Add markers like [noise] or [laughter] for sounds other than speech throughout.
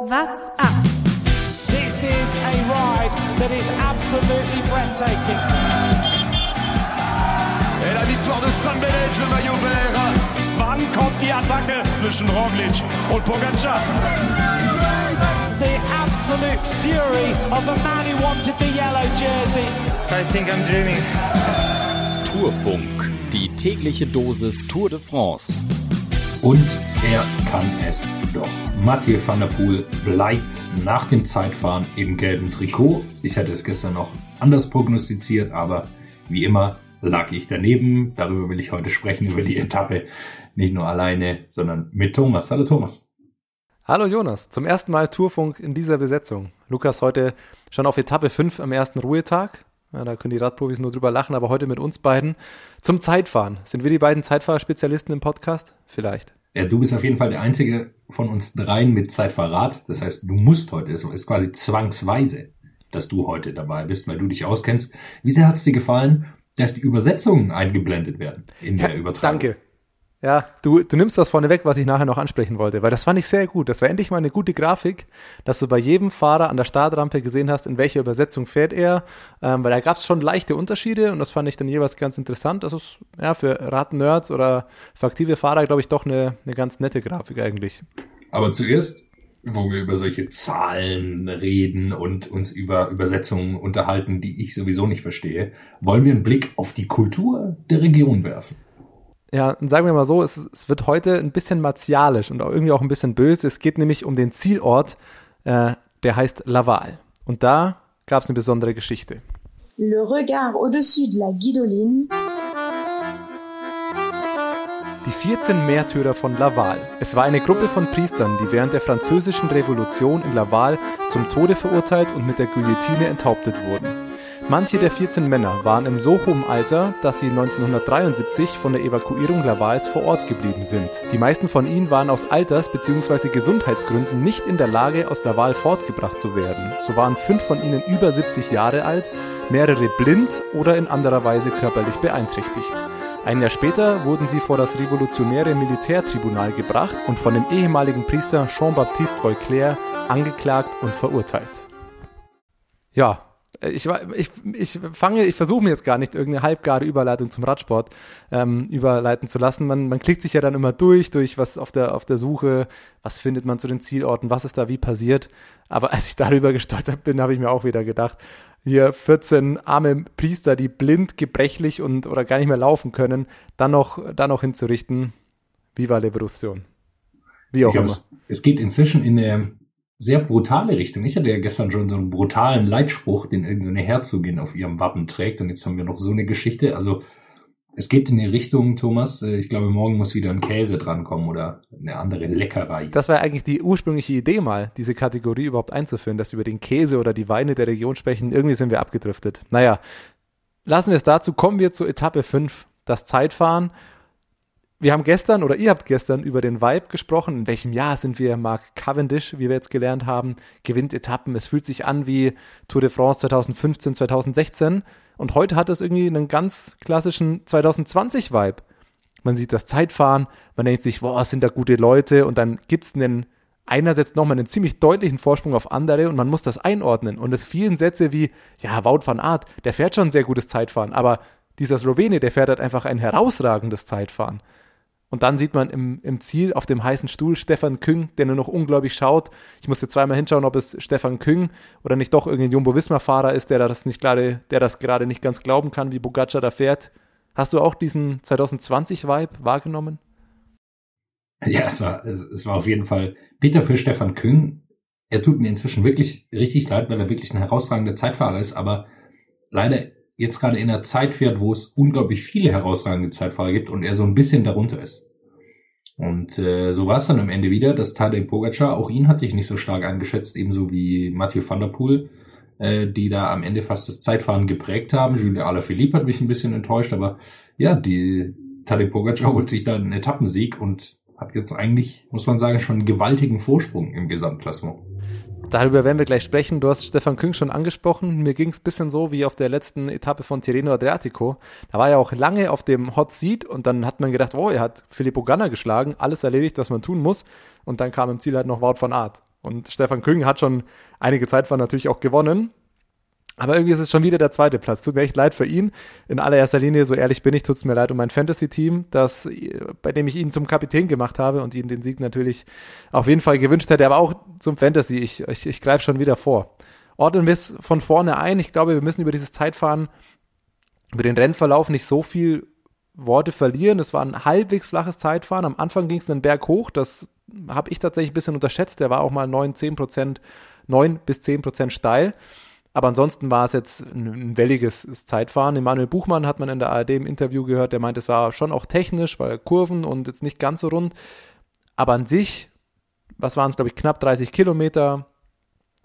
What's up? This is a ride that is absolutely breathtaking. Et la victoire de San Benet, le maillot vert. Wann kommt die Attacke zwischen Roglic und Pogacar? The absolute fury of a man who wanted the yellow jersey. I think I'm dreaming. Tourfunk, die tägliche Dosis Tour de France. Und er kann es doch. Mathieu van der Poel bleibt nach dem Zeitfahren im gelben Trikot. Ich hatte es gestern noch anders prognostiziert, aber wie immer lag ich daneben. Darüber will ich heute sprechen, über die Etappe. Nicht nur alleine, sondern mit Thomas. Hallo Thomas. Hallo Jonas, zum ersten Mal Tourfunk in dieser Besetzung. Lukas heute schon auf Etappe 5 am ersten Ruhetag. Ja, da können die Radprofis nur drüber lachen, aber heute mit uns beiden zum Zeitfahren. Sind wir die beiden Zeitfahrerspezialisten im Podcast? Vielleicht. Ja, du bist auf jeden Fall der einzige von uns dreien mit Zeitfahrrad. Das heißt, du musst heute, es ist quasi zwangsweise, dass du heute dabei bist, weil du dich auskennst. Wie sehr hat es dir gefallen, dass die Übersetzungen eingeblendet werden in der Ja, Übertragung? Danke. Ja, du, du nimmst das vorne weg, was ich nachher noch ansprechen wollte, weil das fand ich sehr gut. Das war endlich mal eine gute Grafik, dass du bei jedem Fahrer an der Startrampe gesehen hast, in welcher Übersetzung fährt er, ähm, weil da gab es schon leichte Unterschiede und das fand ich dann jeweils ganz interessant. Das ist ja für Radnerds oder für aktive Fahrer, glaube ich, doch eine, eine ganz nette Grafik eigentlich. Aber zuerst, wo wir über solche Zahlen reden und uns über Übersetzungen unterhalten, die ich sowieso nicht verstehe, wollen wir einen Blick auf die Kultur der Region werfen. Ja, und sagen wir mal so, es, es wird heute ein bisschen martialisch und auch irgendwie auch ein bisschen böse. Es geht nämlich um den Zielort, äh, der heißt Laval. Und da gab es eine besondere Geschichte. Le regard au-dessus de la guidoline, Die 14 Märtyrer von Laval. Es war eine Gruppe von Priestern, die während der französischen Revolution in Laval zum Tode verurteilt und mit der Guillotine enthauptet wurden. Manche der 14 Männer waren im so hohen Alter, dass sie 1973 von der Evakuierung Lavals vor Ort geblieben sind. Die meisten von ihnen waren aus Alters- bzw. Gesundheitsgründen nicht in der Lage, aus Laval fortgebracht zu werden. So waren fünf von ihnen über 70 Jahre alt, mehrere blind oder in anderer Weise körperlich beeinträchtigt. Ein Jahr später wurden sie vor das revolutionäre Militärtribunal gebracht und von dem ehemaligen Priester Jean-Baptiste Vauclair angeklagt und verurteilt. Ja, ich, war- ich, ich fange, ich versuche mir jetzt gar nicht irgendeine halbgare Überleitung zum Radsport ähm, überleiten zu lassen. Man, man klickt sich ja dann immer durch, durch was auf der, auf der Suche, was findet man zu den Zielorten, was ist da wie passiert. Aber als ich darüber gestolpert bin, habe ich mir auch wieder gedacht, hier 14 arme Priester, die blind, gebrechlich und oder gar nicht mehr laufen können, dann noch, dann noch hinzurichten. Viva la Revolution. Wie auch Ich glaub, immer. es, es geht inzwischen in eine sehr brutale Richtung. Ich hatte ja gestern schon so einen brutalen Leitspruch, den irgendeine Herzogin auf ihrem Wappen trägt. Und jetzt haben wir noch so eine Geschichte. Also es geht in die Richtung, Thomas. äh, Ich glaube, morgen muss wieder ein Käse drankommen oder eine andere Leckerei. Das war eigentlich die ursprüngliche Idee mal, diese Kategorie überhaupt einzuführen, dass wir über den Käse oder die Weine der Region sprechen. Irgendwie sind wir abgedriftet. Naja, lassen wir es dazu. Kommen wir zur Etappe 5, das Zeitfahren. Wir haben gestern oder ihr habt gestern über den Vibe gesprochen. In welchem Jahr sind wir? Mark Cavendish, wie wir jetzt gelernt haben, gewinnt Etappen. Es fühlt sich an wie Tour de France 2015, 2016. Und heute hat es irgendwie einen ganz klassischen 2020-Vibe. Man sieht das Zeitfahren, man denkt sich, boah, sind da gute Leute und dann gibt's einen, einer setzt nochmal einen ziemlich deutlichen Vorsprung auf andere und man muss das einordnen. Und es vielen Sätze wie, ja, Wout van Aert, der fährt schon sehr gutes Zeitfahren, aber dieser Slowene, der fährt halt einfach ein herausragendes Zeitfahren. Und dann sieht man im, im Ziel auf dem heißen Stuhl Stefan Küng, der nur noch unglaublich schaut. Ich musste zweimal hinschauen, ob es Stefan Küng oder nicht doch irgendein Jumbo-Visma-Fahrer ist, der das nicht gerade, der das gerade nicht ganz glauben kann, wie Bugaccia da fährt. Hast du auch diesen 2020-Vibe wahrgenommen? Ja, es war, es, es war auf jeden Fall Peter für Stefan Küng. Er tut mir inzwischen wirklich richtig leid, weil er wirklich ein herausragender Zeitfahrer ist, aber leider jetzt gerade in einer Zeit fährt, wo es unglaublich viele herausragende Zeitfahrer gibt und er so ein bisschen darunter ist. Und äh, so war es dann am Ende wieder, dass Tadej Pogacar, auch ihn hatte ich nicht so stark eingeschätzt, ebenso wie Mathieu van der Poel, äh, die da am Ende fast das Zeitfahren geprägt haben. Julien Alaphilippe hat mich ein bisschen enttäuscht, aber ja, die Tadej Pogacar [laughs] holt sich da einen Etappensieg und hat jetzt eigentlich, muss man sagen, schon einen gewaltigen Vorsprung im Gesamtklassement. Darüber werden wir gleich sprechen. Du hast Stefan Küng schon angesprochen. Mir ging es ein bisschen so wie auf der letzten Etappe von Tirreno Adriatico. Da war er auch lange auf dem Hot Seat und dann hat man gedacht, oh, er hat Filippo Ganna geschlagen, alles erledigt, was man tun muss. Und dann kam im Ziel halt noch Wout van Aert. Und Stefan Küng hat schon einige Zeitfahren natürlich auch gewonnen. Aber irgendwie ist es schon wieder der zweite Platz. Tut mir echt leid für ihn. In allererster Linie, so ehrlich bin ich, tut es mir leid um mein Fantasy-Team, das, bei dem ich ihn zum Kapitän gemacht habe und ihn den Sieg natürlich auf jeden Fall gewünscht hätte, aber auch zum Fantasy. Ich, ich, ich greife schon wieder vor. Ordnen wir es von vorne ein. Ich glaube, wir müssen über dieses Zeitfahren, über den Rennverlauf nicht so viel Worte verlieren. Es war ein halbwegs flaches Zeitfahren. Am Anfang ging es einen Berg hoch. Das habe ich tatsächlich ein bisschen unterschätzt. Der war auch mal 9, 10 Prozent, 9 bis 10 Prozent steil. Aber ansonsten war es jetzt ein, welliges Zeitfahren. Emanuel Buchmann hat man in der ARD im Interview gehört, der meint, es war schon auch technisch, weil Kurven und jetzt nicht ganz so rund. Aber an sich, was waren es, glaube ich, knapp 30 Kilometer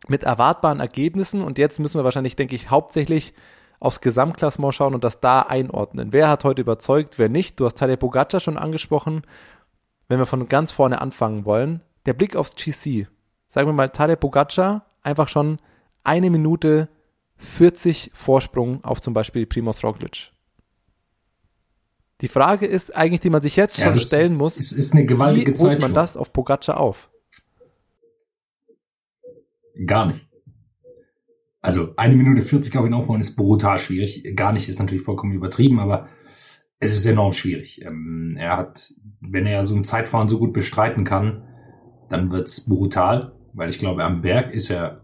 mit erwartbaren Ergebnissen. Und jetzt müssen wir wahrscheinlich, denke ich, hauptsächlich aufs Gesamtklassement schauen und das da einordnen. Wer hat heute überzeugt, wer nicht? Du hast Tadej Pogacar schon angesprochen. Wenn wir von ganz vorne anfangen wollen, der Blick aufs GC. Sagen wir mal, Tadej Pogacar einfach schon eine Minute 40 Vorsprung auf zum Beispiel Primoz Roglic. Die Frage ist eigentlich, die man sich jetzt ja, schon stellen muss, ist, ist eine gewaltige wie holt man das auf Pogacar auf? Gar nicht. Also eine Minute 40 auf ihn aufbauen ist brutal schwierig. Gar nicht ist natürlich vollkommen übertrieben, aber es ist enorm schwierig. Ähm, er hat, wenn er so ein Zeitfahren so gut bestreiten kann, dann wird's brutal, weil ich glaube, am Berg ist er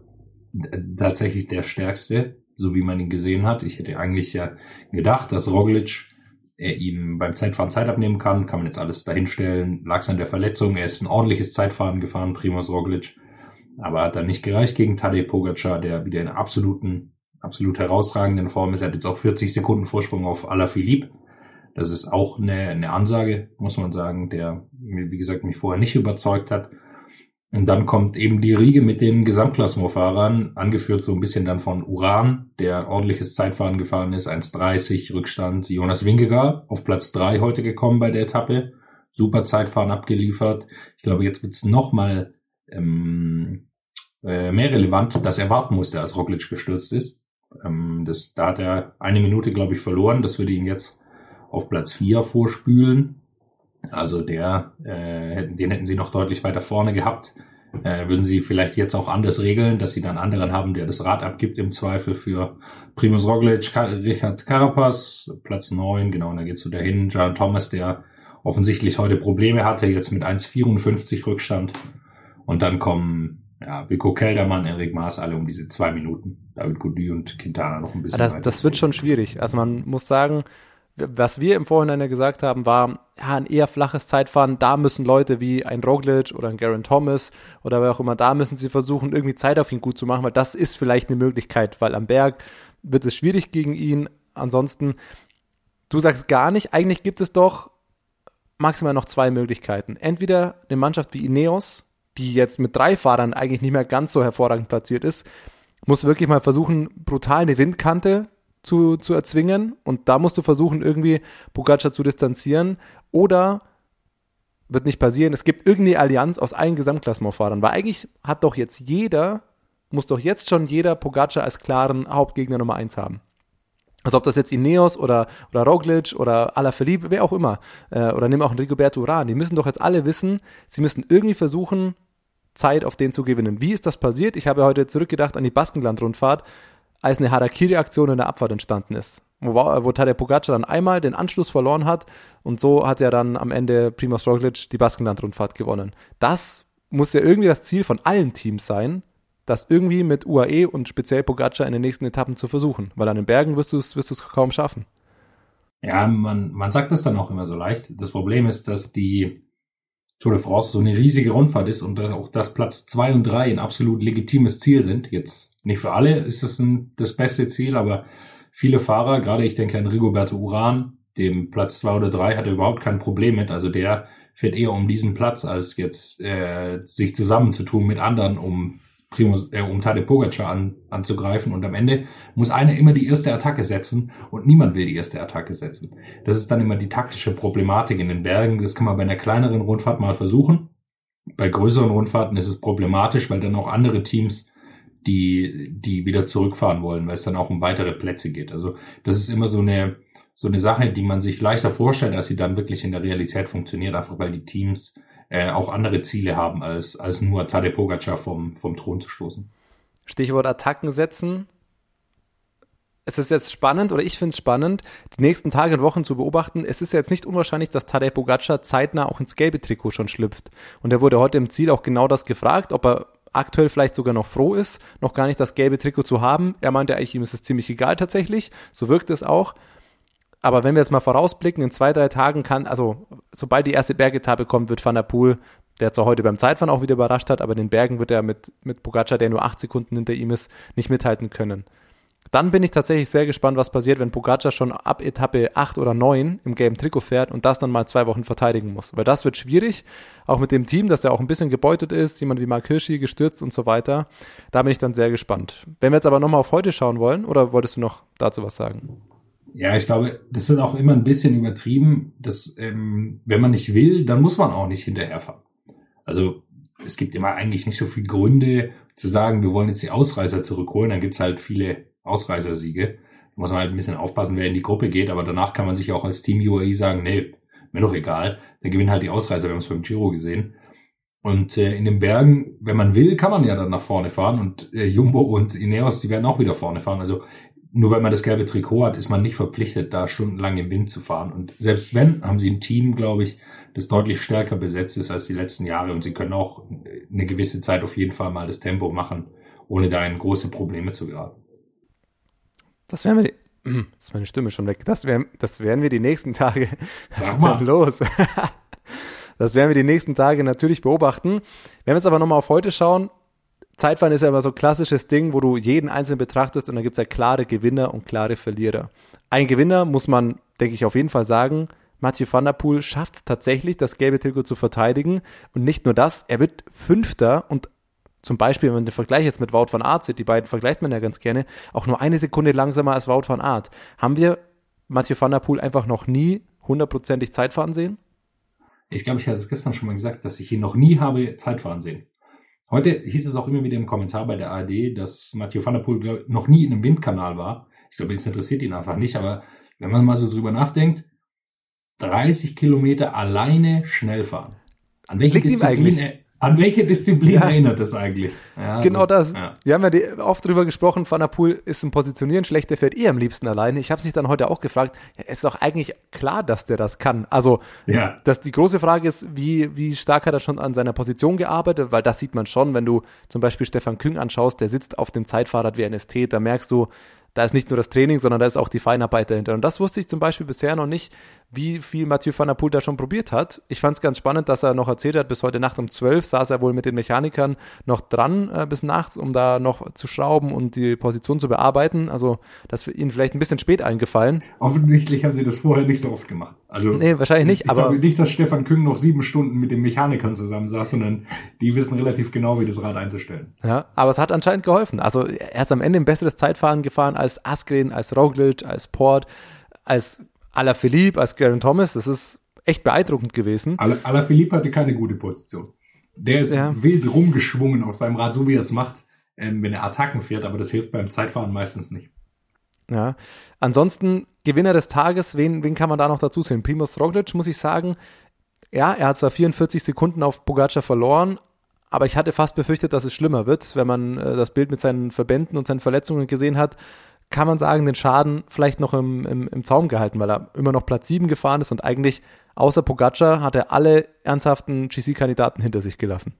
tatsächlich der Stärkste, so wie man ihn gesehen hat. Ich hätte eigentlich ja gedacht, dass Roglic er ihm beim Zeitfahren Zeit abnehmen kann, kann man jetzt alles dahinstellen. Lag es an der Verletzung, er ist ein ordentliches Zeitfahren gefahren, Primoz Roglic, aber hat dann nicht gereicht gegen Tadej Pogacar, der wieder in absoluten, absolut herausragenden Form ist. Er hat jetzt auch 40 Sekunden Vorsprung auf Alaphilippe. Das ist auch eine, eine Ansage, muss man sagen, der, wie gesagt, mich vorher nicht überzeugt hat. Und dann kommt eben die Riege mit den Gesamtklassementfahrern, angeführt so ein bisschen dann von Uran, der ordentliches Zeitfahren gefahren ist, 1,30 Rückstand. Jonas Wingegaard auf Platz 3 heute gekommen bei der Etappe. Super Zeitfahren abgeliefert. Ich glaube, jetzt wird's noch mal ähm, äh, mehr relevant, dass er warten musste, als Roglic gestürzt ist. Ähm, das, da hat er eine Minute, glaube ich, verloren. Das würde ihn jetzt auf Platz 4 vorspülen. Also der, äh, den hätten sie noch deutlich weiter vorne gehabt. Äh, würden sie vielleicht jetzt auch anders regeln, dass sie dann anderen haben, der das Rad abgibt im Zweifel für Primus Roglic, Richard Carapaz, Platz 9, genau, und da geht's so dahin. John Thomas, der offensichtlich heute Probleme hatte, jetzt mit 1,54 Rückstand. Und dann kommen ja, Vico Keldermann, Enric Maas alle um diese zwei Minuten. David Gody und Quintana noch ein bisschen. Das, das wird schon schwierig. Also man muss sagen, was wir im Vorhinein ja gesagt haben, war ja, ein eher flaches Zeitfahren. Da müssen Leute wie ein Roglic oder ein Garen Thomas oder wer auch immer, da müssen sie versuchen, irgendwie Zeit auf ihn gut zu machen, weil das ist vielleicht eine Möglichkeit, weil am Berg wird es schwierig gegen ihn. Ansonsten, du sagst gar nicht, eigentlich gibt es doch maximal noch zwei Möglichkeiten. Entweder eine Mannschaft wie Ineos, die jetzt mit drei Fahrern eigentlich nicht mehr ganz so hervorragend platziert ist, muss wirklich mal versuchen, brutal eine Windkante zu, zu erzwingen und da musst du versuchen, irgendwie Pogacar zu distanzieren oder wird nicht passieren. Es gibt irgendeine Allianz aus allen Gesamtklassementfahrern, weil eigentlich hat doch jetzt jeder, muss doch jetzt schon jeder Pogacar als klaren Hauptgegner Nummer eins haben. Also ob das jetzt Ineos oder, oder Roglic oder Alaphilippe, wer auch immer, äh, oder nimm auch Rigoberto Uran, die müssen doch jetzt alle wissen, sie müssen irgendwie versuchen, Zeit auf den zu gewinnen. Wie ist das passiert? Ich habe heute zurückgedacht an die Baskenland-Rundfahrt als eine Harakiri-Aktion in der Abfahrt entstanden ist. Wo, wo Tadej Pogacar dann einmal den Anschluss verloren hat und so hat er dann am Ende Primoz Roglic die Baskenland-Rundfahrt gewonnen. Das muss ja irgendwie das Ziel von allen Teams sein, das irgendwie mit UAE und speziell Pogacar in den nächsten Etappen zu versuchen, weil an den Bergen wirst du es wirst kaum schaffen. Ja, man, man sagt das dann auch immer so leicht. Das Problem ist, dass die Tour de France so eine riesige Rundfahrt ist und auch das Platz zwei und drei ein absolut legitimes Ziel sind. Jetzt nicht für alle ist es ein, das beste Ziel, aber viele Fahrer, gerade ich denke an Rigoberto Uran, dem Platz zwei oder drei hat er überhaupt kein Problem mit. Also der fährt eher um diesen Platz, als jetzt äh, sich zusammenzutun mit anderen, um Primus, äh, um Tadej Pogacar an, anzugreifen. Und am Ende muss einer immer die erste Attacke setzen und niemand will die erste Attacke setzen. Das ist dann immer die taktische Problematik in den Bergen. Das kann man bei einer kleineren Rundfahrt mal versuchen. Bei größeren Rundfahrten ist es problematisch, weil dann auch andere Teams die, die wieder zurückfahren wollen, weil es dann auch um weitere Plätze geht. Also das ist immer so eine, so eine Sache, die man sich leichter vorstellt, als sie dann wirklich in der Realität funktioniert, einfach weil die Teams äh, auch andere Ziele haben, als, als nur Tadej Pogacar vom, vom Thron zu stoßen. Stichwort Attacken setzen. Es ist jetzt spannend, oder ich finde es spannend, die nächsten Tage und Wochen zu beobachten. Es ist jetzt nicht unwahrscheinlich, dass Tadej Pogacar zeitnah auch ins gelbe Trikot schon schlüpft. Und er wurde heute im Ziel auch genau das gefragt, ob er aktuell vielleicht sogar noch froh ist, noch gar nicht das gelbe Trikot zu haben. Er meinte eigentlich, ihm ist es ziemlich egal tatsächlich. So wirkt es auch. Aber wenn wir jetzt mal vorausblicken, in zwei, drei Tagen kann, also sobald die erste Bergetappe kommt, wird Van der Poel, der zwar heute beim Zeitfahren auch wieder überrascht hat, aber den Bergen wird er mit, mit Pogacar, der nur acht Sekunden hinter ihm ist, nicht mithalten können. Dann bin ich tatsächlich sehr gespannt, was passiert, wenn Pogacar schon ab Etappe 8 oder 9 im gelben Trikot fährt und das dann mal zwei Wochen verteidigen muss. Weil das wird schwierig, auch mit dem Team, dass er auch ein bisschen gebeutet ist, jemand wie Mark Hirschi gestürzt und so weiter. Da bin ich dann sehr gespannt. Wenn wir jetzt aber nochmal auf heute schauen wollen, oder wolltest du noch dazu was sagen? Ja, ich glaube, das wird auch immer ein bisschen übertrieben, dass ähm, wenn man nicht will, dann muss man auch nicht hinterherfahren. Also es gibt immer eigentlich nicht so viele Gründe zu sagen, wir wollen jetzt die Ausreißer zurückholen. Dann gibt's halt viele Ausreißersiege. Da muss man halt ein bisschen aufpassen, wer in die Gruppe geht, aber danach kann man sich auch als Team UAE sagen, nee, mir doch egal, dann gewinnen halt die Ausreißer, wir haben es beim Giro gesehen. Und äh, in den Bergen, wenn man will, kann man ja dann nach vorne fahren und äh, Jumbo und Ineos, die werden auch wieder vorne fahren. Also nur weil man das gelbe Trikot hat, ist man nicht verpflichtet, da stundenlang im Wind zu fahren. Und selbst wenn, haben sie ein Team, glaube ich, das deutlich stärker besetzt ist als die letzten Jahre und sie können auch eine gewisse Zeit auf jeden Fall mal das Tempo machen, ohne da in große Probleme zu geraten. Das werden wir, die, [clears throat] ist meine Stimme schon weg. Das werden, das werden wir die nächsten Tage. [laughs] Was ist denn los? [laughs] das werden wir die nächsten Tage natürlich beobachten. Wenn wir jetzt aber nochmal auf heute schauen, Zeitfahren ist ja immer so ein klassisches Ding, wo du jeden einzeln betrachtest und da gibt es ja klare Gewinner und klare Verlierer. Ein Gewinner muss man, denke ich, auf jeden Fall sagen, Mathieu van der Poel schafft es tatsächlich, das gelbe Trikot zu verteidigen. Und nicht nur das, er wird Fünfter und zum Beispiel, wenn man den Vergleich jetzt mit Wout van Aert sieht, die beiden vergleicht man ja ganz gerne, auch nur eine Sekunde langsamer als Wout van Aert. Haben wir Mathieu van der Poel einfach noch nie hundertprozentig Zeitfahren sehen? Ich glaube, ich hatte es gestern schon mal gesagt, dass ich ihn noch nie habe Zeitfahren sehen. Heute hieß es auch immer wieder im Kommentar bei der ARD, dass Mathieu van der Poel noch nie in einem Windkanal war. Ich glaube, das interessiert ihn einfach nicht, aber wenn man mal so drüber nachdenkt, 30 Kilometer alleine schnell fahren. An welche Disziplin an welche Disziplin ja. erinnert das eigentlich? Ja, [laughs] genau das. Ja. Wir haben ja oft drüber gesprochen, Van der Poel ist im Positionieren schlecht, der fährt eh am liebsten alleine. Ich habe sich dann heute auch gefragt, ja, ist doch eigentlich klar, dass der das kann. Also, ja. dass die große Frage ist, wie, wie stark hat er schon an seiner Position gearbeitet, weil das sieht man schon, wenn du zum Beispiel Stefan Küng anschaust, der sitzt auf dem Zeitfahrrad wie ein Ästhet, da merkst du, da ist nicht nur das Training, sondern da ist auch die Feinarbeit dahinter. Und das wusste ich zum Beispiel bisher noch nicht, wie viel Mathieu van der Poel da schon probiert hat. Ich fand es ganz spannend, dass er noch erzählt hat, bis heute Nacht um 12 saß er wohl mit den Mechanikern noch dran äh, bis nachts, um da noch zu schrauben und die Position zu bearbeiten. Also das ist ihnen vielleicht ein bisschen spät eingefallen. Offensichtlich haben sie das vorher nicht so oft gemacht. Also nee, wahrscheinlich nicht. Ich, aber glaube nicht, dass Stefan Küng noch sieben Stunden mit den Mechanikern zusammen saß, sondern die wissen relativ genau, wie das Rad einzustellen. Ja, aber es hat anscheinend geholfen. Also er ist am Ende ein besseres Zeitfahren gefahren als Askren, als Roglic, als Port, als Alaphilippe, als Garen Thomas. Das ist echt beeindruckend gewesen. Alaphilippe hatte keine gute Position. Der ist ja. wild rumgeschwungen auf seinem Rad, so wie er es macht, ähm, wenn er Attacken fährt, aber das hilft beim Zeitfahren meistens nicht. Ja. Ansonsten, Gewinner des Tages, wen, wen kann man da noch dazu sehen? Primoz Roglic, muss ich sagen. Ja, er hat zwar 44 Sekunden auf Pogacar verloren, aber ich hatte fast befürchtet, dass es schlimmer wird, wenn man äh, das Bild mit seinen Verbänden und seinen Verletzungen gesehen hat kann man sagen, den Schaden vielleicht noch im, im, im Zaum gehalten, weil er immer noch Platz 7 gefahren ist und eigentlich außer Pogacar hat er alle ernsthaften GC-Kandidaten hinter sich gelassen.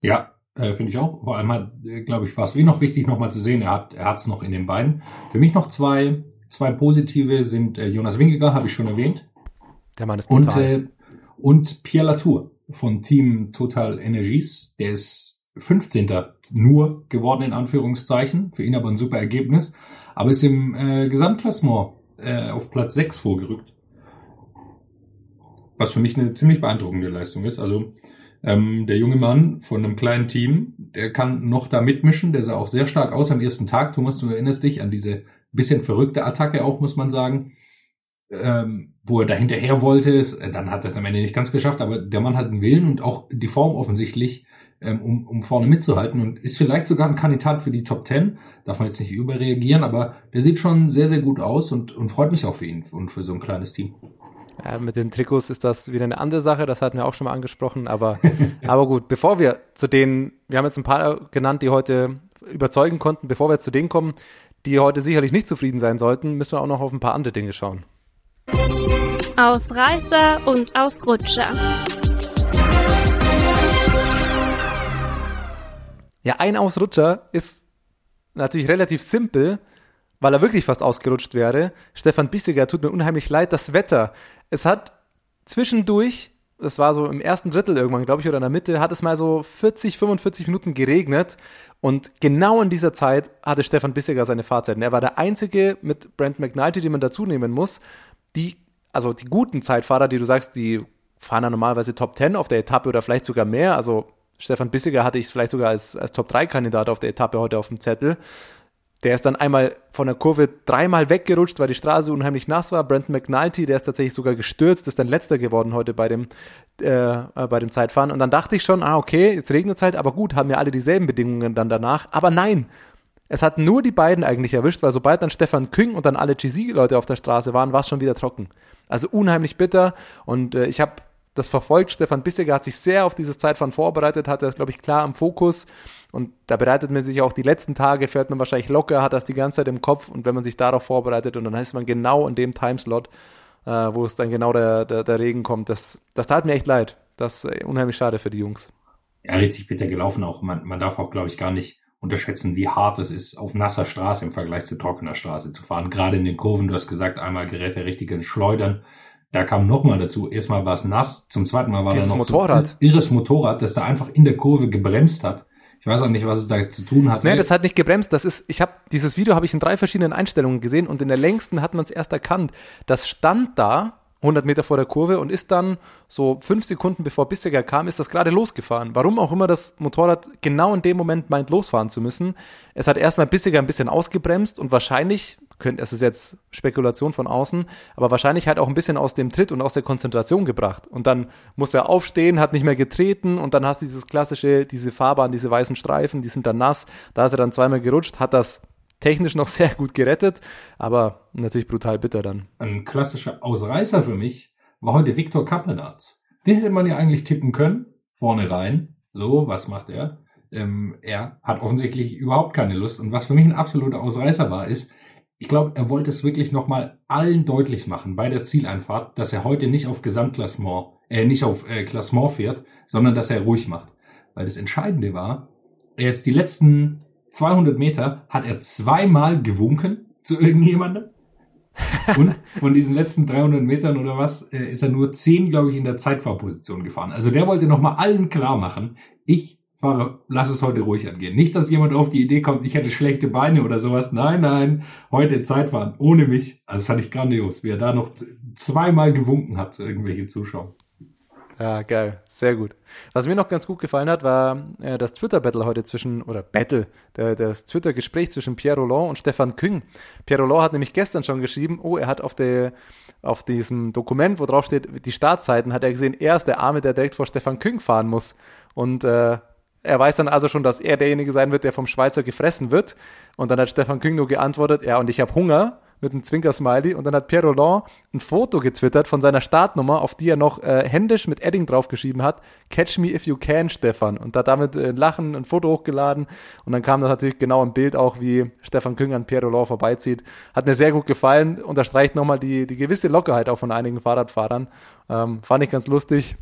Ja, äh, finde ich auch. Vor allem äh, glaube ich, war es mir noch wichtig, nochmal zu sehen, er hat er es noch in den Beinen. Für mich noch zwei, zwei positive sind äh, Jonas Wingegar, habe ich schon erwähnt. Der Mann ist brutal. Und, äh, und Pierre Latour von Team Total Energies, der ist 15. nur geworden in Anführungszeichen. Für ihn aber ein super Ergebnis. Aber ist im äh, Gesamtklassement äh, auf Platz 6 vorgerückt. Was für mich eine ziemlich beeindruckende Leistung ist. Also ähm, der junge Mann von einem kleinen Team, der kann noch da mitmischen. Der sah auch sehr stark aus am ersten Tag. Thomas, du erinnerst dich an diese bisschen verrückte Attacke auch, muss man sagen. Ähm, wo er da hinterher wollte, dann hat er es am Ende nicht ganz geschafft, aber der Mann hat einen Willen und auch die Form offensichtlich ähm, um, um vorne mitzuhalten und ist vielleicht sogar ein Kandidat für die Top 10. Darf man jetzt nicht überreagieren, aber der sieht schon sehr, sehr gut aus und, und freut mich auch für ihn und für so ein kleines Team. Ja, mit den Trikots ist das wieder eine andere Sache, das hatten wir auch schon mal angesprochen, aber, [laughs] aber gut, bevor wir zu denen, wir haben jetzt ein paar genannt, die heute überzeugen konnten, bevor wir zu denen kommen, die heute sicherlich nicht zufrieden sein sollten, müssen wir auch noch auf ein paar andere Dinge schauen. Ausreißer und Ausrutscher. Ja, ein Ausrutscher ist natürlich relativ simpel, weil er wirklich fast ausgerutscht wäre. Stefan Bissiger tut mir unheimlich leid. Das Wetter. Es hat zwischendurch, das war so im ersten Drittel irgendwann, glaube ich, oder in der Mitte, hat es mal so 40, 45 Minuten geregnet. Und genau in dieser Zeit hatte Stefan Bissiger seine Fahrzeiten. Er war der einzige mit Brent McNulty, den man dazu nehmen muss, die, also die guten Zeitfahrer, die du sagst, die fahren ja normalerweise Top 10 auf der Etappe oder vielleicht sogar mehr. Also Stefan Bissiger hatte ich vielleicht sogar als, als Top-3-Kandidat auf der Etappe heute auf dem Zettel. Der ist dann einmal von der Kurve dreimal weggerutscht, weil die Straße unheimlich nass war. Brandon McNulty, der ist tatsächlich sogar gestürzt, ist dann letzter geworden heute bei dem, äh, äh, bei dem Zeitfahren. Und dann dachte ich schon, ah, okay, jetzt regnet es halt, aber gut, haben ja alle dieselben Bedingungen dann danach. Aber nein, es hat nur die beiden eigentlich erwischt, weil sobald dann Stefan Küng und dann alle GC-Leute auf der Straße waren, war es schon wieder trocken. Also unheimlich bitter. Und äh, ich habe das verfolgt. Stefan Bissiger hat sich sehr auf dieses Zeitfahren vorbereitet, hat das, glaube ich, klar am Fokus. Und da bereitet man sich auch die letzten Tage, fährt man wahrscheinlich locker, hat das die ganze Zeit im Kopf. Und wenn man sich darauf vorbereitet und dann ist man genau in dem Timeslot, äh, wo es dann genau der, der, der Regen kommt, das, das tat mir echt leid. Das ist äh, unheimlich schade für die Jungs. Ja, richtig bitter gelaufen auch. Man, man darf auch, glaube ich, gar nicht unterschätzen, wie hart es ist, auf nasser Straße im Vergleich zu trockener Straße zu fahren. Gerade in den Kurven, du hast gesagt, einmal gerät er richtig ins Schleudern da kam nochmal dazu. Erstmal war es nass, zum zweiten Mal war Dieses da noch Motorrad. So ein irres Motorrad, das da einfach in der Kurve gebremst hat. Ich weiß auch nicht, was es da zu tun hat. Nee, das hat nicht gebremst. Das ist, ich habe dieses Video habe ich in drei verschiedenen Einstellungen gesehen und in der längsten hat man es erst erkannt. Das stand da 100 Meter vor der Kurve und ist dann so fünf Sekunden bevor Bissiger kam, ist das gerade losgefahren. Warum auch immer das Motorrad genau in dem Moment meint, losfahren zu müssen. Es hat erstmal Bissiger ein bisschen ausgebremst und wahrscheinlich könnte, es ist jetzt Spekulation von außen, aber wahrscheinlich halt auch ein bisschen aus dem Tritt und aus der Konzentration gebracht. Und dann muss er aufstehen, hat nicht mehr getreten und dann hast du dieses klassische, diese Fahrbahn, diese weißen Streifen, die sind dann nass. Da ist er dann zweimal gerutscht, hat das technisch noch [laughs] sehr gut gerettet, aber natürlich brutal bitter dann. Ein klassischer Ausreißer für mich war heute Viktor Kappenarz. Den hätte man ja eigentlich tippen können, vorne rein. So, was macht er? Ähm, er hat offensichtlich überhaupt keine Lust. Und was für mich ein absoluter Ausreißer war, ist, ich glaube, er wollte es wirklich nochmal allen deutlich machen bei der Zieleinfahrt, dass er heute nicht auf Gesamtklassement, äh, nicht auf äh, Klassement fährt, sondern dass er ruhig macht. Weil das Entscheidende war, er ist die letzten 200 Meter, hat er zweimal gewunken zu irgendjemandem. [laughs] Und von diesen letzten 300 Metern oder was, äh, ist er nur 10, glaube ich, in der Zeitfahrposition gefahren. Also der wollte nochmal allen klar machen, ich Fahrer, lass es heute ruhig angehen. Nicht, dass jemand auf die Idee kommt, ich hätte schlechte Beine oder sowas. Nein, nein, heute Zeitfahren, ohne mich. Also das fand ich grandios, wie er da noch zweimal gewunken hat zu irgendwelche Zuschauer. Ja, geil, sehr gut. Was mir noch ganz gut gefallen hat, war äh, das Twitter-Battle heute zwischen, oder Battle, der, das Twitter-Gespräch zwischen Pierre Roland und Stefan Küng. Pierre Roland hat nämlich gestern schon geschrieben, oh, er hat auf der auf diesem Dokument, wo drauf steht, die Startzeiten, hat er gesehen, er ist der Arme, der direkt vor Stefan Küng fahren muss. Und äh, er weiß dann also schon, dass er derjenige sein wird, der vom Schweizer gefressen wird. Und dann hat Stefan Küng nur geantwortet, ja, und ich habe Hunger mit einem Zwinker-Smiley. Und dann hat Pierre Roland ein Foto getwittert von seiner Startnummer, auf die er noch äh, händisch mit Edding draufgeschrieben hat. Catch me if you can, Stefan. Und hat damit äh, Lachen ein Foto hochgeladen. Und dann kam das natürlich genau im Bild auch, wie Stefan Küng an Pierre Roland vorbeizieht. Hat mir sehr gut gefallen. Unterstreicht nochmal die, die gewisse Lockerheit auch von einigen Fahrradfahrern. Ähm, fand ich ganz lustig.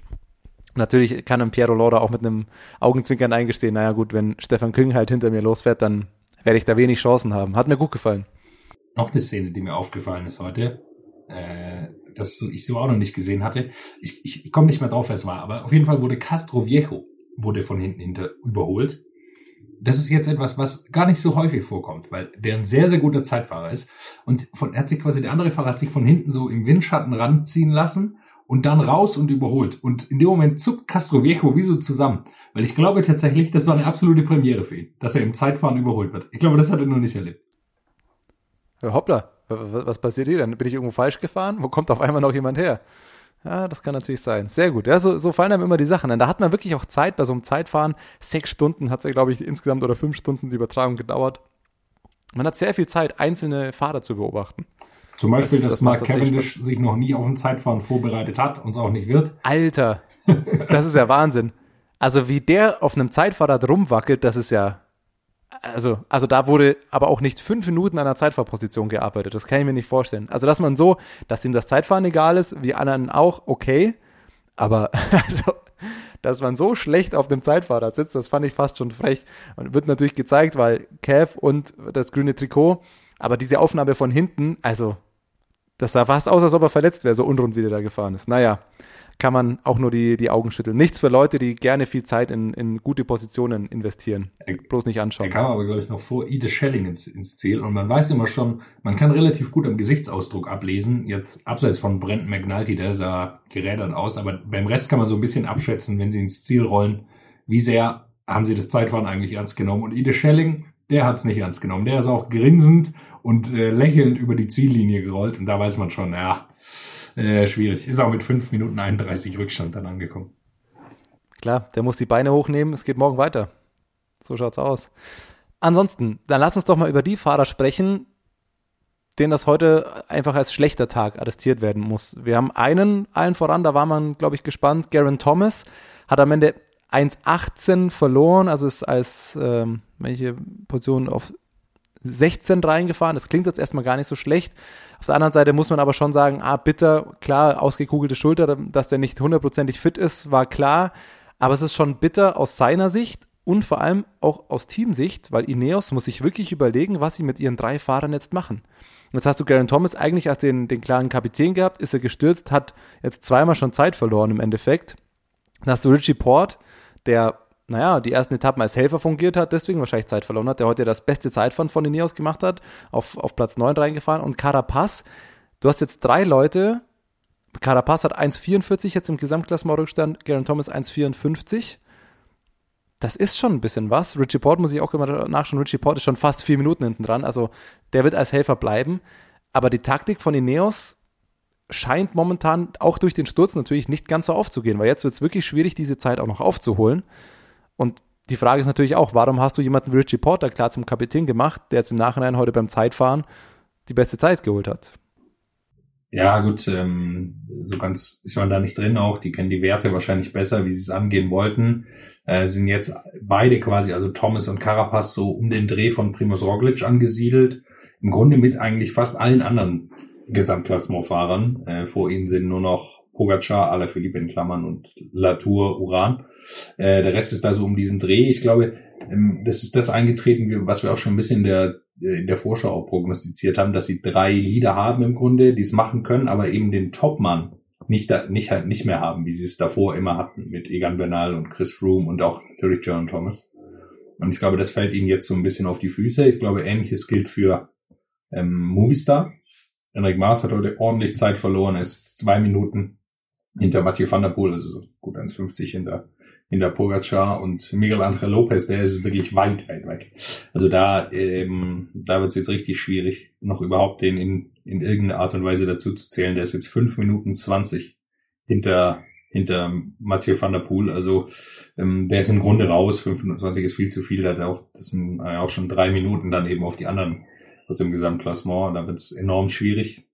Natürlich kann ein Piero Lora auch mit einem Augenzwinkern eingestehen, naja gut, wenn Stefan Küng halt hinter mir losfährt, dann werde ich da wenig Chancen haben. Hat mir gut gefallen. Noch eine Szene, die mir aufgefallen ist heute, äh, das ich so auch noch nicht gesehen hatte. Ich, ich, ich komme nicht mehr drauf, wer es war, aber auf jeden Fall wurde Castro Viejo wurde von hinten hinter überholt. Das ist jetzt etwas, was gar nicht so häufig vorkommt, weil der ein sehr, sehr guter Zeitfahrer ist. Und von, hat sich quasi, der andere Fahrer hat sich von hinten so im Windschatten ranziehen lassen und dann raus und überholt. Und in dem Moment zuckt Castro Viejo wie so zusammen. Weil ich glaube tatsächlich, das war eine absolute Premiere für ihn, dass er im Zeitfahren überholt wird. Ich glaube, das hat er noch nicht erlebt. Ja, hoppla, was passiert hier denn? Bin ich irgendwo falsch gefahren? Wo kommt auf einmal noch jemand her? Ja, das kann natürlich sein. Sehr gut. Ja, so, so fallen einem immer die Sachen an. Da hat man wirklich auch Zeit bei so einem Zeitfahren. Sechs Stunden hat es ja, glaube ich, insgesamt oder fünf Stunden die Übertragung gedauert. Man hat sehr viel Zeit, einzelne Fahrer zu beobachten. Zum Beispiel, Das- dass das Mark Cavendish sich noch nie auf ein Zeitfahren vorbereitet hat und es auch nicht wird. Alter, das ist ja Wahnsinn. Also wie der auf einem Zeitfahrrad rumwackelt, das ist ja, also, also da wurde aber auch nicht fünf Minuten an der Zeitfahrposition gearbeitet. Das kann ich mir nicht vorstellen. Also dass man so, dass ihm das Zeitfahren egal ist, wie anderen auch, okay. Aber [laughs] also, dass man so schlecht auf dem Zeitfahrrad sitzt, das fand ich fast schon frech. Und wird natürlich gezeigt, weil Cav und das grüne Trikot, aber diese Aufnahme von hinten, also das sah fast aus, als ob er verletzt wäre, so unrund wie der da gefahren ist. Naja, kann man auch nur die, die Augen schütteln. Nichts für Leute, die gerne viel Zeit in, in gute Positionen investieren. Bloß nicht Er anschauen. kam aber, glaube ich, noch vor Ide Schelling ins, ins Ziel und man weiß immer schon, man kann relativ gut am Gesichtsausdruck ablesen. Jetzt abseits von Brent McNulty, der sah gerädert aus, aber beim Rest kann man so ein bisschen abschätzen, wenn sie ins Ziel rollen, wie sehr haben sie das Zeitfahren eigentlich ernst genommen. Und Ide Schelling, der hat es nicht ernst genommen. Der ist auch grinsend und äh, lächelnd über die Ziellinie gerollt und da weiß man schon, ja, äh, schwierig. Ist auch mit 5 Minuten 31 Rückstand dann angekommen. Klar, der muss die Beine hochnehmen, es geht morgen weiter. So schaut's aus. Ansonsten, dann lass uns doch mal über die Fahrer sprechen, denen das heute einfach als schlechter Tag attestiert werden muss. Wir haben einen, allen voran, da war man, glaube ich, gespannt, Garen Thomas, hat am Ende 1,18 verloren, also ist als ähm, welche Position auf 16 reingefahren. Das klingt jetzt erstmal gar nicht so schlecht. Auf der anderen Seite muss man aber schon sagen, ah, bitter, klar, ausgekugelte Schulter, dass der nicht hundertprozentig fit ist, war klar. Aber es ist schon bitter aus seiner Sicht und vor allem auch aus Teamsicht, weil Ineos muss sich wirklich überlegen, was sie mit ihren drei Fahrern jetzt machen. Jetzt hast du Garen Thomas eigentlich als den, den klaren Kapitän gehabt, ist er gestürzt, hat jetzt zweimal schon Zeit verloren im Endeffekt. Dann hast du Richie Port, der, naja, die ersten Etappen als Helfer fungiert hat, deswegen wahrscheinlich Zeit verloren hat, der heute das beste Zeitfahren von Ineos gemacht hat, auf, auf Platz 9 reingefahren. Und Carapaz, du hast jetzt drei Leute, Carapaz hat 1,44 jetzt im Gesamtklassement-Rückstand, Garen Thomas 1,54. Das ist schon ein bisschen was. Richie Port muss ich auch immer nachschauen. Richie Port ist schon fast vier Minuten hinten dran. Also der wird als Helfer bleiben. Aber die Taktik von Ineos scheint momentan auch durch den Sturz natürlich nicht ganz so aufzugehen, weil jetzt wird es wirklich schwierig, diese Zeit auch noch aufzuholen. Und die Frage ist natürlich auch, warum hast du jemanden wie Richie Porter klar zum Kapitän gemacht, der jetzt im Nachhinein heute beim Zeitfahren die beste Zeit geholt hat? Ja, gut, ähm, so ganz ist man da nicht drin auch. Die kennen die Werte wahrscheinlich besser, wie sie es angehen wollten. Äh, sind jetzt beide quasi, also Thomas und Carapaz, so um den Dreh von Primus Roglic angesiedelt. Im Grunde mit eigentlich fast allen anderen Gesamtklassementfahrern. Äh, vor ihnen sind nur noch Pogacar, Alaphilippe in Klammern und Latour, Uran. Äh, der Rest ist da so um diesen Dreh. Ich glaube, ähm, das ist das eingetreten, was wir auch schon ein bisschen in der, in der Vorschau auch prognostiziert haben, dass sie drei Leader haben im Grunde, die es machen können, aber eben den Topmann nicht, da, nicht halt nicht mehr haben, wie sie es davor immer hatten mit Egan Bernal und Chris Froome und auch natürlich John Thomas. Und ich glaube, das fällt ihnen jetzt so ein bisschen auf die Füße. Ich glaube, ähnliches gilt für ähm, Movistar. Enric Maas hat heute ordentlich Zeit verloren, er ist zwei Minuten hinter Mathieu van der Poel, also so gut 1,50 hinter, hinter Pogacar und Miguel Angel Lopez, der ist wirklich weit, weit weg. Also da, ähm, da wird es jetzt richtig schwierig, noch überhaupt den in, in irgendeiner Art und Weise dazu zu zählen. Der ist jetzt fünf Minuten zwanzig hinter, hinter Mathieu van der Poel. Also ähm, der ist im Grunde raus. 25 ist viel zu viel. Der hat auch, das sind äh, auch schon drei Minuten dann eben auf die anderen aus dem Gesamtklassement. Da wird es enorm schwierig.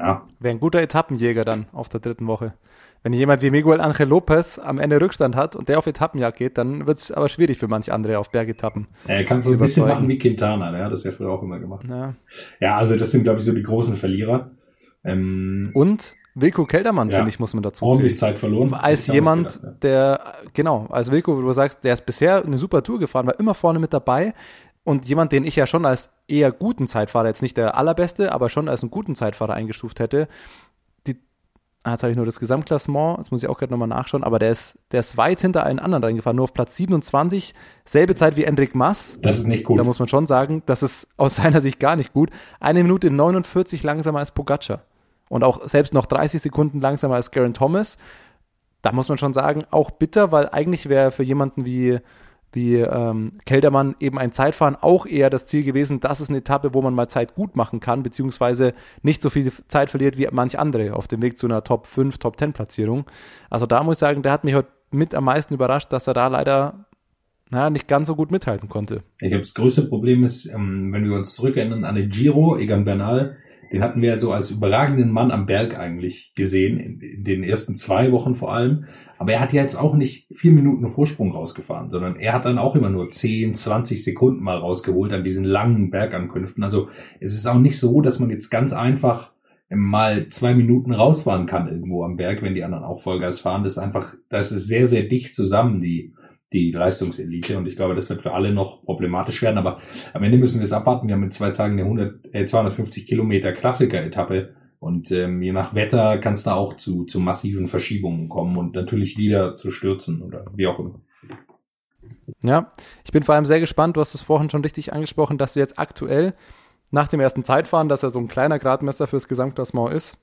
Ja, Wäre ein guter Etappenjäger dann auf der dritten Woche. Wenn jemand wie Miguel Angel Lopez am Ende Rückstand hat und der auf Etappenjagd geht, dann wird es aber schwierig für manch andere auf Bergetappen. er kann so ein bisschen machen wie Quintana. Der hat das ja früher auch immer gemacht. Ja. Ja, also das sind, glaube ich, so die großen Verlierer. Ähm, Und Wilko Keldermann, Ja. finde ich, muss man dazu ordentlich zählen. Zeit verloren. Als jemand, gedacht, der, genau, als Wilko, wo du sagst, der ist bisher eine super Tour gefahren, war immer vorne mit dabei und jemand, den ich ja schon als eher guten Zeitfahrer, jetzt nicht der allerbeste, aber schon als einen guten Zeitfahrer eingestuft hätte, ah, jetzt habe ich nur das Gesamtklassement, jetzt muss ich auch gerade nochmal nachschauen, aber der ist, der ist weit hinter allen anderen reingefahren, nur auf Platz 27, selbe Zeit wie Enric Mas. Das ist nicht gut. Da muss man schon sagen, das ist aus seiner Sicht gar nicht gut. Eine Minute 49 langsamer als Pogacar. Und auch selbst noch 30 Sekunden langsamer als Garen Thomas. Da muss man schon sagen, auch bitter, weil eigentlich wäre für jemanden wie, wie ähm, Keldermann eben ein Zeitfahren auch eher das Ziel gewesen. Das ist eine Etappe, wo man mal Zeit gut machen kann, beziehungsweise nicht so viel Zeit verliert wie manch andere auf dem Weg zu einer Top 5, Top 10 Platzierung. Also da muss ich sagen, der hat mich heute mit am meisten überrascht, dass er da leider naja, nicht ganz so gut mithalten konnte. Ich glaube, das größte Problem ist, ähm, wenn wir uns zurückerinnern an den Giro, Egan Bernal, den hatten wir ja so als überragenden Mann am Berg eigentlich gesehen, in, in den ersten zwei Wochen vor allem. Aber er hat ja jetzt auch nicht vier Minuten Vorsprung rausgefahren, sondern er hat dann auch immer nur 10, 20 Sekunden mal rausgeholt an diesen langen Bergankünften. Also es ist auch nicht so, dass man jetzt ganz einfach mal zwei Minuten rausfahren kann irgendwo am Berg, wenn die anderen auch Vollgas fahren. Das ist einfach, das ist sehr, sehr dicht zusammen, die, die Leistungselite. Und ich glaube, das wird für alle noch problematisch werden. Aber am Ende müssen wir es abwarten. Wir haben in zwei Tagen eine 100, äh, 250 Kilometer Klassiker-Etappe. Und ähm, je nach Wetter kann es da auch zu, zu massiven Verschiebungen kommen und natürlich wieder zu Stürzen oder wie auch immer. Ja, ich bin vor allem sehr gespannt, du hast es vorhin schon richtig angesprochen, dass du jetzt aktuell nach dem ersten Zeitfahren, dass er so ein kleiner Gradmesser fürs Gesamtklassement ist,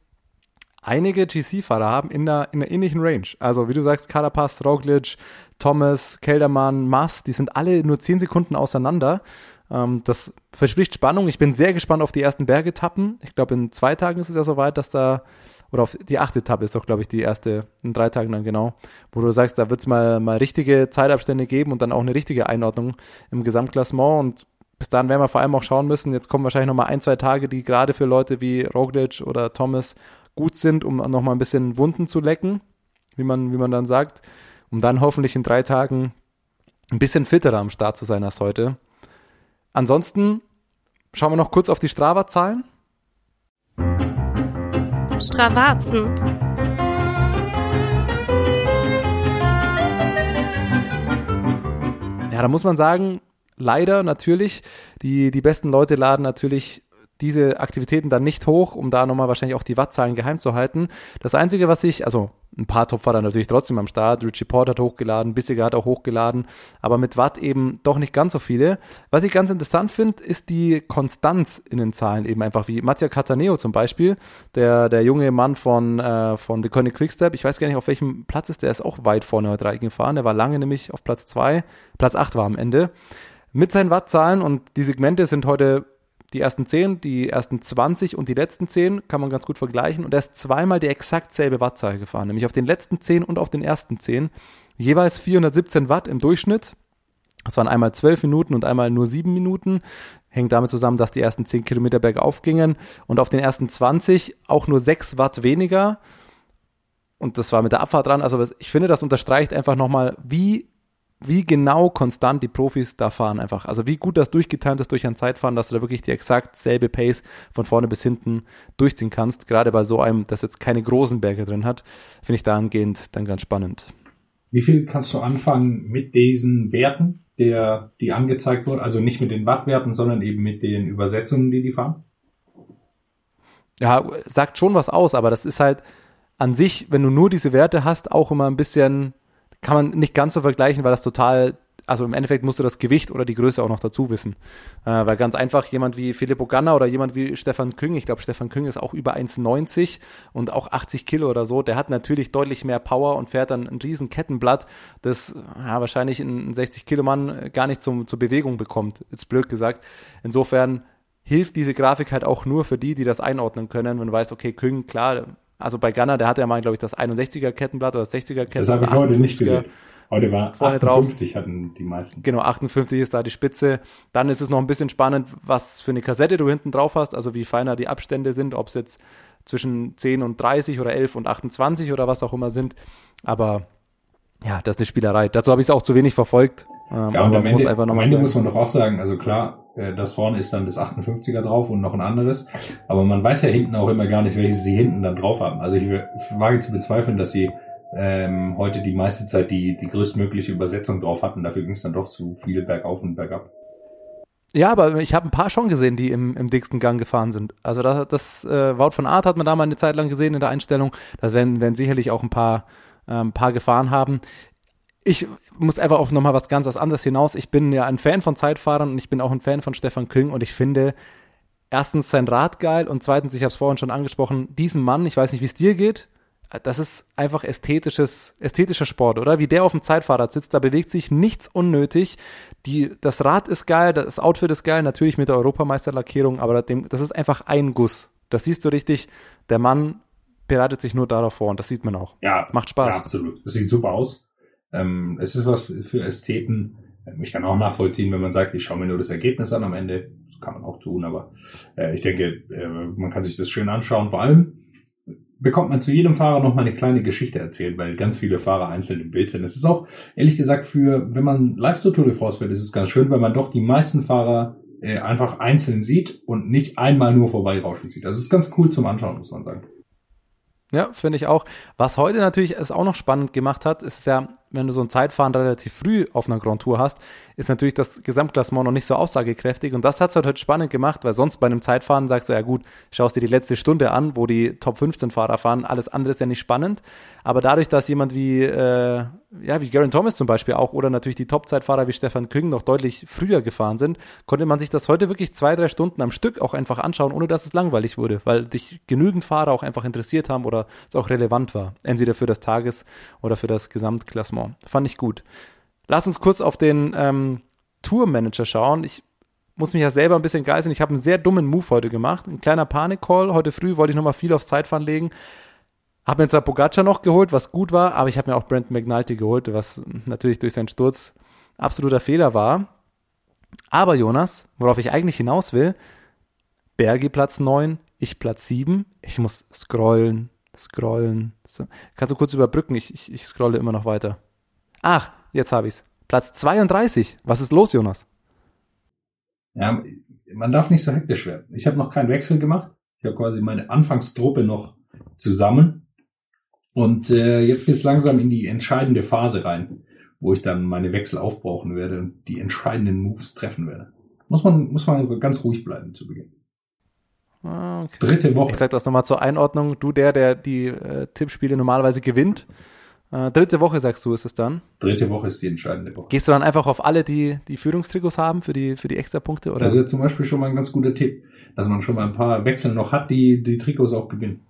einige GC-Fahrer haben in einer, in einer ähnlichen Range. Also wie du sagst, Carapaz, Roglic, Thomas, Keldermann, Mass, die sind alle nur 10 Sekunden auseinander. Ähm, das verspricht Spannung. Ich bin sehr gespannt auf die ersten Bergetappen. Ich glaube, in zwei Tagen ist es ja soweit, dass da, oder auf die achte Etappe ist doch, glaube ich, die erste, in drei Tagen dann genau, wo du sagst, da wird es mal, mal richtige Zeitabstände geben und dann auch eine richtige Einordnung im Gesamtklassement und bis dahin werden wir vor allem auch schauen müssen, jetzt kommen wahrscheinlich nochmal ein, zwei Tage, die gerade für Leute wie Roglic oder Thomas gut sind, um nochmal ein bisschen Wunden zu lecken, wie man, wie man dann sagt, um dann hoffentlich in drei Tagen ein bisschen fitterer am Start zu sein als heute. Ansonsten schauen wir noch kurz auf die Strava-Zahlen. Stravazen. Ja, da muss man sagen, leider natürlich, die, die besten Leute laden natürlich diese Aktivitäten dann nicht hoch, um da nochmal wahrscheinlich auch die Wattzahlen geheim zu halten. Das Einzige, was ich, also ein paar Topfahrer natürlich trotzdem am Start, Richie Port hat hochgeladen, Bissiger hat auch hochgeladen, aber mit Watt eben doch nicht ganz so viele. Was ich ganz interessant finde, ist die Konstanz in den Zahlen eben einfach, wie Mattia Cataneo zum Beispiel, der, der junge Mann von, äh, von The Koenig Quickstep, ich weiß gar nicht, auf welchem Platz ist, der. Ist auch weit vorne heute reingefahren, der war lange nämlich auf Platz zwei, Platz acht war am Ende. Mit seinen Wattzahlen und die Segmente sind heute die ersten 10, die ersten 20 und die letzten 10 kann man ganz gut vergleichen. Und er ist zweimal die exakt selbe Wattzahl gefahren, nämlich auf den letzten 10 und auf den ersten 10. Jeweils 417 Watt im Durchschnitt. Das waren einmal 12 Minuten und einmal nur 7 Minuten. Hängt damit zusammen, dass die ersten 10 Kilometer bergauf gingen und auf den ersten 20 auch nur 6 Watt weniger. Und das war mit der Abfahrt dran. Also ich finde, das unterstreicht einfach nochmal, wie wie genau konstant die Profis da fahren einfach. Also wie gut das durchgetimt ist durch ein Zeitfahren, dass du da wirklich die exakt selbe Pace von vorne bis hinten durchziehen kannst. Gerade bei so einem, das jetzt keine großen Berge drin hat, finde ich dahingehend dann ganz spannend. Wie viel kannst du anfangen mit diesen Werten, der, die angezeigt wurden? Also nicht mit den Wattwerten, sondern eben mit den Übersetzungen, die die fahren? Ja, sagt schon was aus, aber das ist halt an sich, wenn du nur diese Werte hast, auch immer ein bisschen kann man nicht ganz so vergleichen, weil das total, also im Endeffekt musst du das Gewicht oder die Größe auch noch dazu wissen. Äh, weil ganz einfach jemand wie Filippo Ganna oder jemand wie Stefan Küng, ich glaube Stefan Küng ist auch über 1,90 und auch 80 Kilo oder so, der hat natürlich deutlich mehr Power und fährt dann ein riesen Kettenblatt, das ja, wahrscheinlich ein 60 Kilo Mann gar nicht zum, zur Bewegung bekommt, jetzt blöd gesagt. Insofern hilft diese Grafik halt auch nur für die, die das einordnen können, wenn du weißt, okay, Küng, klar, also bei Gunner, der hatte ja mal, glaube ich, das 61er Kettenblatt oder das 60er Kettenblatt. Das habe ich heute nicht gesehen. Heute war 58 drauf. hatten die meisten. Genau, 58 ist da die Spitze. Dann ist es noch ein bisschen spannend, was für eine Kassette du hinten drauf hast, also wie feiner die Abstände sind, ob es jetzt zwischen 10 und 30 oder 11 und 28 oder was auch immer sind. Aber ja, das ist eine Spielerei. Dazu habe ich es auch zu wenig verfolgt. Ähm, ja, und am Ende, muss, am Ende muss man doch auch sagen, also klar, äh, das vorne ist dann das 58er drauf und noch ein anderes. Aber man weiß ja hinten auch immer gar nicht, welches sie hinten dann drauf haben. Also ich wage zu bezweifeln, dass sie ähm, heute die meiste Zeit die, die größtmögliche Übersetzung drauf hatten. Dafür ging es dann doch zu viele bergauf und bergab. Ja, aber ich habe ein paar schon gesehen, die im, im dicksten Gang gefahren sind. Also das, das äh, Wout von Art hat man da mal eine Zeit lang gesehen in der Einstellung. Das werden, werden sicherlich auch ein paar, äh, ein paar gefahren haben ich muss einfach auf nochmal was ganz anderes hinaus. Ich bin ja ein Fan von Zeitfahrern und ich bin auch ein Fan von Stefan Küng und ich finde erstens sein Rad geil und zweitens, ich habe es vorhin schon angesprochen, diesen Mann, ich weiß nicht, wie es dir geht, das ist einfach ästhetisches, ästhetischer Sport, oder? Wie der auf dem Zeitfahrrad sitzt, da bewegt sich nichts unnötig. Die, das Rad ist geil, das Outfit ist geil, natürlich mit der Europameisterlackierung, aber das ist einfach ein Guss. Das siehst du richtig. Der Mann bereitet sich nur darauf vor und das sieht man auch. Ja, macht Spaß. Ja, absolut. Das sieht super aus. Ähm, es ist was für Ästheten. Ähm, ich kann auch nachvollziehen, wenn man sagt, ich schaue mir nur das Ergebnis an am Ende. Das kann man auch tun, aber äh, ich denke, äh, man kann sich das schön anschauen. Vor allem bekommt man zu jedem Fahrer noch mal eine kleine Geschichte erzählt, weil ganz viele Fahrer einzeln im Bild sind. Es ist auch, ehrlich gesagt, für, wenn man live zur Tour de France wird, ist es ganz schön, weil man doch die meisten Fahrer äh, einfach einzeln sieht und nicht einmal nur vorbeirauschen sieht. Das ist ganz cool zum Anschauen, muss man sagen. Ja, finde ich auch. Was heute natürlich es auch noch spannend gemacht hat, ist ja, wenn du so ein Zeitfahren relativ früh auf einer Grand Tour hast, ist natürlich das Gesamtklassement noch nicht so aussagekräftig. Und das hat es halt heute spannend gemacht, weil sonst bei einem Zeitfahren sagst du, ja gut, schaust dir die letzte Stunde an, wo die Top 15 Fahrer fahren, alles andere ist ja nicht spannend. Aber dadurch, dass jemand wie, äh, ja, wie Garen Thomas zum Beispiel auch oder natürlich die Top-Zeitfahrer wie Stefan Küng noch deutlich früher gefahren sind, konnte man sich das heute wirklich zwei, drei Stunden am Stück auch einfach anschauen, ohne dass es langweilig wurde, weil dich genügend Fahrer auch einfach interessiert haben oder es auch relevant war. Entweder für das Tages- oder für das Gesamtklassement. Fand ich gut. Lass uns kurz auf den ähm, Tourmanager schauen. Ich muss mich ja selber ein bisschen geißeln. Ich habe einen sehr dummen Move heute gemacht. Ein kleiner Panik-Call. Heute früh wollte ich nochmal viel aufs Zeitfahren legen. Habe mir zwar Pogacar noch geholt, was gut war, aber ich habe mir auch Brandon McNulty geholt, was natürlich durch seinen Sturz absoluter Fehler war. Aber Jonas, worauf ich eigentlich hinaus will, Bergi Platz 9, ich Platz 7. Ich muss scrollen, scrollen. Kannst du kurz überbrücken? Ich, ich, ich scrolle immer noch weiter. Ach, jetzt habe ich's. Platz 32. Was ist los, Jonas? Ja, man darf nicht so hektisch werden. Ich habe noch keinen Wechsel gemacht. Ich habe quasi meine Anfangstruppe noch zusammen. Und äh, jetzt geht's langsam in die entscheidende Phase rein, wo ich dann meine Wechsel aufbrauchen werde und die entscheidenden Moves treffen werde. Muss man, muss man ganz ruhig bleiben zu Beginn. Ah, okay. Dritte Woche. Ich sage das nochmal zur Einordnung. Du, der, der die äh, Tippspiele normalerweise gewinnt, äh, dritte Woche, sagst du, ist es dann. Dritte Woche ist die entscheidende Woche. Gehst du dann einfach auf alle, die die Führungstrikots haben für die, für die Extrapunkte? Oder? Das ist ja zum Beispiel schon mal ein ganz guter Tipp, dass man schon mal ein paar Wechsel noch hat, die die Trikots auch gewinnen.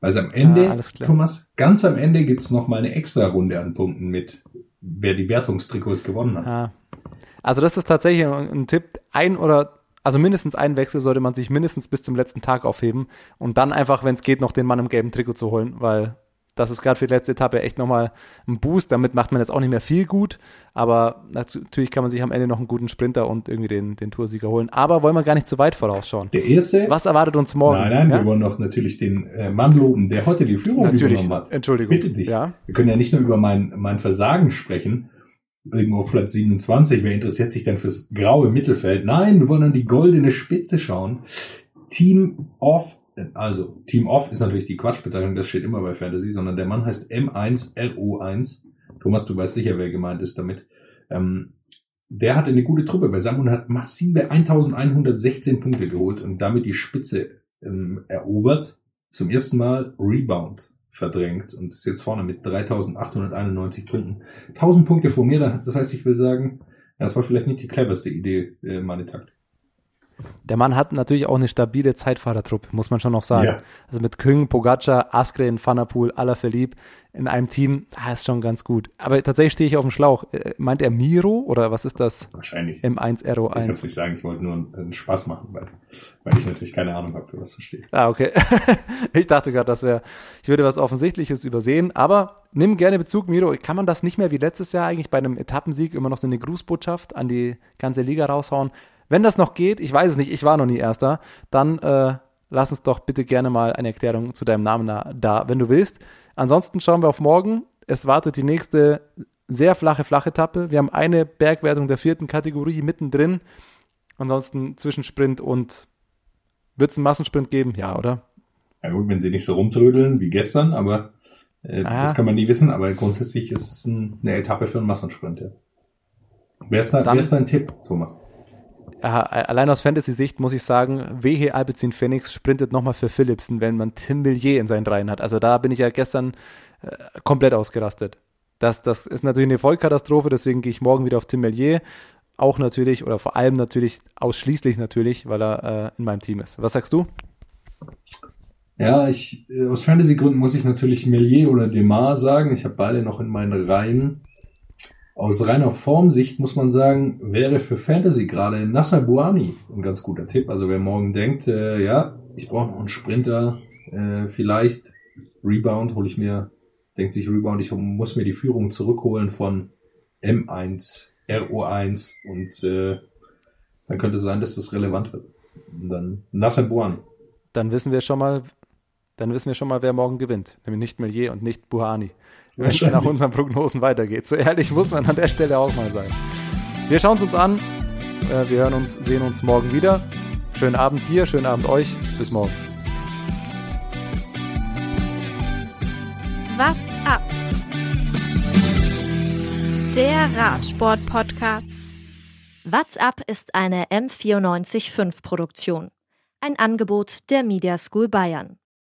Also am Ende, Ah. Thomas, ganz am Ende gibt's noch mal eine extra Runde an Punkten mit, wer die Wertungstrikots gewonnen hat. Ja. Also das ist tatsächlich ein, ein Tipp. Ein oder also mindestens einen Wechsel sollte man sich mindestens bis zum letzten Tag aufheben und dann einfach, wenn es geht, noch den Mann im gelben Trikot zu holen, weil das ist gerade für die letzte Etappe echt nochmal ein Boost. Damit macht man jetzt auch nicht mehr viel gut, aber natürlich kann man sich am Ende noch einen guten Sprinter und irgendwie den, den Toursieger holen. Aber wollen wir gar nicht zu weit vorausschauen. Der erste, Was erwartet uns morgen? nein, nein, ja? wir wollen doch natürlich den äh, Mann loben, der heute die Führung Natürlich. übernommen hat. Entschuldigung. Bitte dich. Ja. Wir können ja nicht nur über mein, mein Versagen sprechen, irgendwo auf Platz 27. Wer interessiert sich denn fürs graue Mittelfeld? Nein, wir wollen an die goldene Spitze schauen. Team Off, also Team Off ist natürlich die Quatschbezeichnung, das steht immer bei Fantasy, sondern der Mann heißt M1RO1. Thomas, du weißt sicher, wer gemeint ist damit. Ähm, der hatte eine gute Truppe beisammen und hat massive 1116 Punkte geholt und damit die Spitze ähm, erobert. Zum ersten Mal Rebound verdrängt und ist jetzt vorne mit 3891 Punkten. 1000 Punkte vor mir, das heißt, ich will sagen, das war vielleicht nicht die cleverste Idee, äh, meine Taktik. Der Mann hat natürlich auch eine stabile Zeitfahrertruppe, muss man schon noch sagen. Ja. Also mit Küng, Pogacar, Askren, Vanderpool, Alaphilippe in einem Team, ah, ist schon ganz gut. Aber tatsächlich stehe ich auf dem Schlauch. Äh, Meint er Miro oder was ist das? Wahrscheinlich. Ich kann M1RO1. es nicht sagen, ich wollte nur einen, einen Spaß machen, weil, weil ich natürlich keine Ahnung habe, für was das steht. Ah, okay. [laughs] ich dachte gerade, das wäre, ich würde was Offensichtliches übersehen, aber nimm gerne Bezug, Miro. Kann man das nicht mehr wie letztes Jahr eigentlich bei einem Etappensieg immer noch so eine Grußbotschaft an die ganze Liga raushauen? Wenn das noch geht, ich weiß es nicht, ich war noch nie Erster, dann äh, lass uns doch bitte gerne mal eine Erklärung zu deinem Namen da, da, wenn du willst. Ansonsten schauen wir auf morgen. Es wartet die nächste sehr flache Flachetappe. Wir haben eine Bergwertung der vierten Kategorie mittendrin. Ansonsten Zwischensprint und wird es einen Massensprint geben? Ja, oder? Ja gut, wenn sie nicht so rumtrödeln wie gestern, aber äh, Ah. das kann man nie wissen, aber grundsätzlich ist es ein, eine Etappe für einen Massensprint. Ja. Wer ist, da, Dann- wer ist dein Tipp, Thomas? Ja, allein aus Fantasy-Sicht muss ich sagen, Wehe Alpecin Phoenix sprintet nochmal für Philipsen, wenn man Tim Millier in seinen Reihen hat. Also da bin ich ja gestern äh, komplett ausgerastet. Das, das ist natürlich eine Vollkatastrophe, deswegen gehe ich morgen wieder auf Tim Millier. Auch natürlich, oder vor allem natürlich, ausschließlich natürlich, weil er äh, in meinem Team ist. Was sagst du? Ja, ich äh, aus Fantasy-Gründen muss ich natürlich Melier oder Demar sagen. Ich habe beide noch in meinen Reihen. Aus reiner Formsicht muss man sagen, wäre für Fantasy gerade Nasser Buani ein ganz guter Tipp. Also wer morgen denkt, äh, ja, ich brauche noch einen Sprinter, äh, vielleicht Rebound hole ich mir, denkt sich Rebound, ich muss mir die Führung zurückholen von M1, RO1 und äh, dann könnte es sein, dass das relevant wird. Und dann Nasser Buan. Dann wissen wir schon mal, dann wissen wir schon mal, wer morgen gewinnt. Nämlich nicht Melier und nicht Buhani. Wenn es nach unseren Prognosen weitergeht. So ehrlich muss man an der Stelle auch mal sein. Wir schauen es uns an. Äh, wir hören uns, sehen uns morgen wieder. Schönen Abend dir, schönen Abend euch. Bis morgen. What's up? Der Radsport-Podcast. What's up ist eine M945 Produktion. Ein Angebot der Media School Bayern.